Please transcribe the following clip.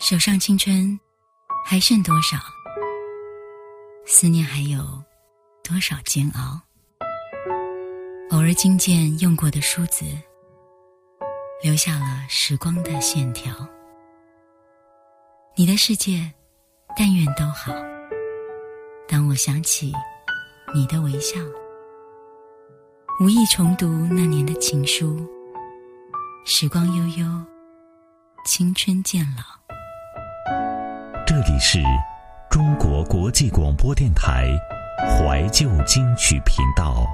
手上青春还剩多少？思念还有多少煎熬？偶尔惊见用过的梳子，留下了时光的线条。你的世界，但愿都好。当我想起你的微笑，无意重读那年的情书。时光悠悠，青春渐老。这里是中国国际广播电台怀旧金曲频道。